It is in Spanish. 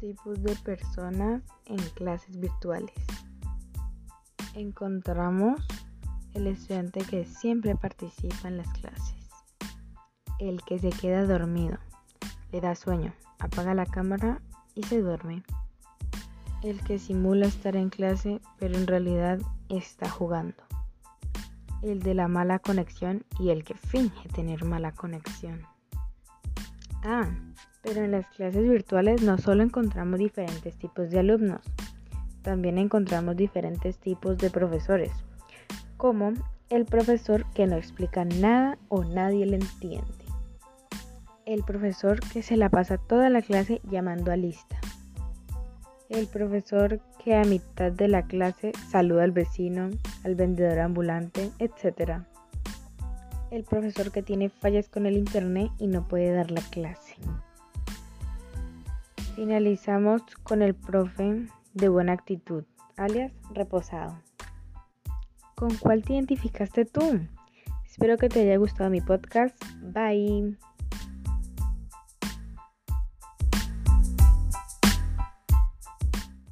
Tipos de personas en clases virtuales. Encontramos el estudiante que siempre participa en las clases. El que se queda dormido, le da sueño, apaga la cámara y se duerme. El que simula estar en clase pero en realidad está jugando. El de la mala conexión y el que finge tener mala conexión. Ah, pero en las clases virtuales no solo encontramos diferentes tipos de alumnos, también encontramos diferentes tipos de profesores, como el profesor que no explica nada o nadie le entiende. El profesor que se la pasa toda la clase llamando a lista. El profesor que a mitad de la clase saluda al vecino, al vendedor ambulante, etc. El profesor que tiene fallas con el internet y no puede dar la clase. Finalizamos con el profe de buena actitud, alias reposado. ¿Con cuál te identificaste tú? Espero que te haya gustado mi podcast. Bye.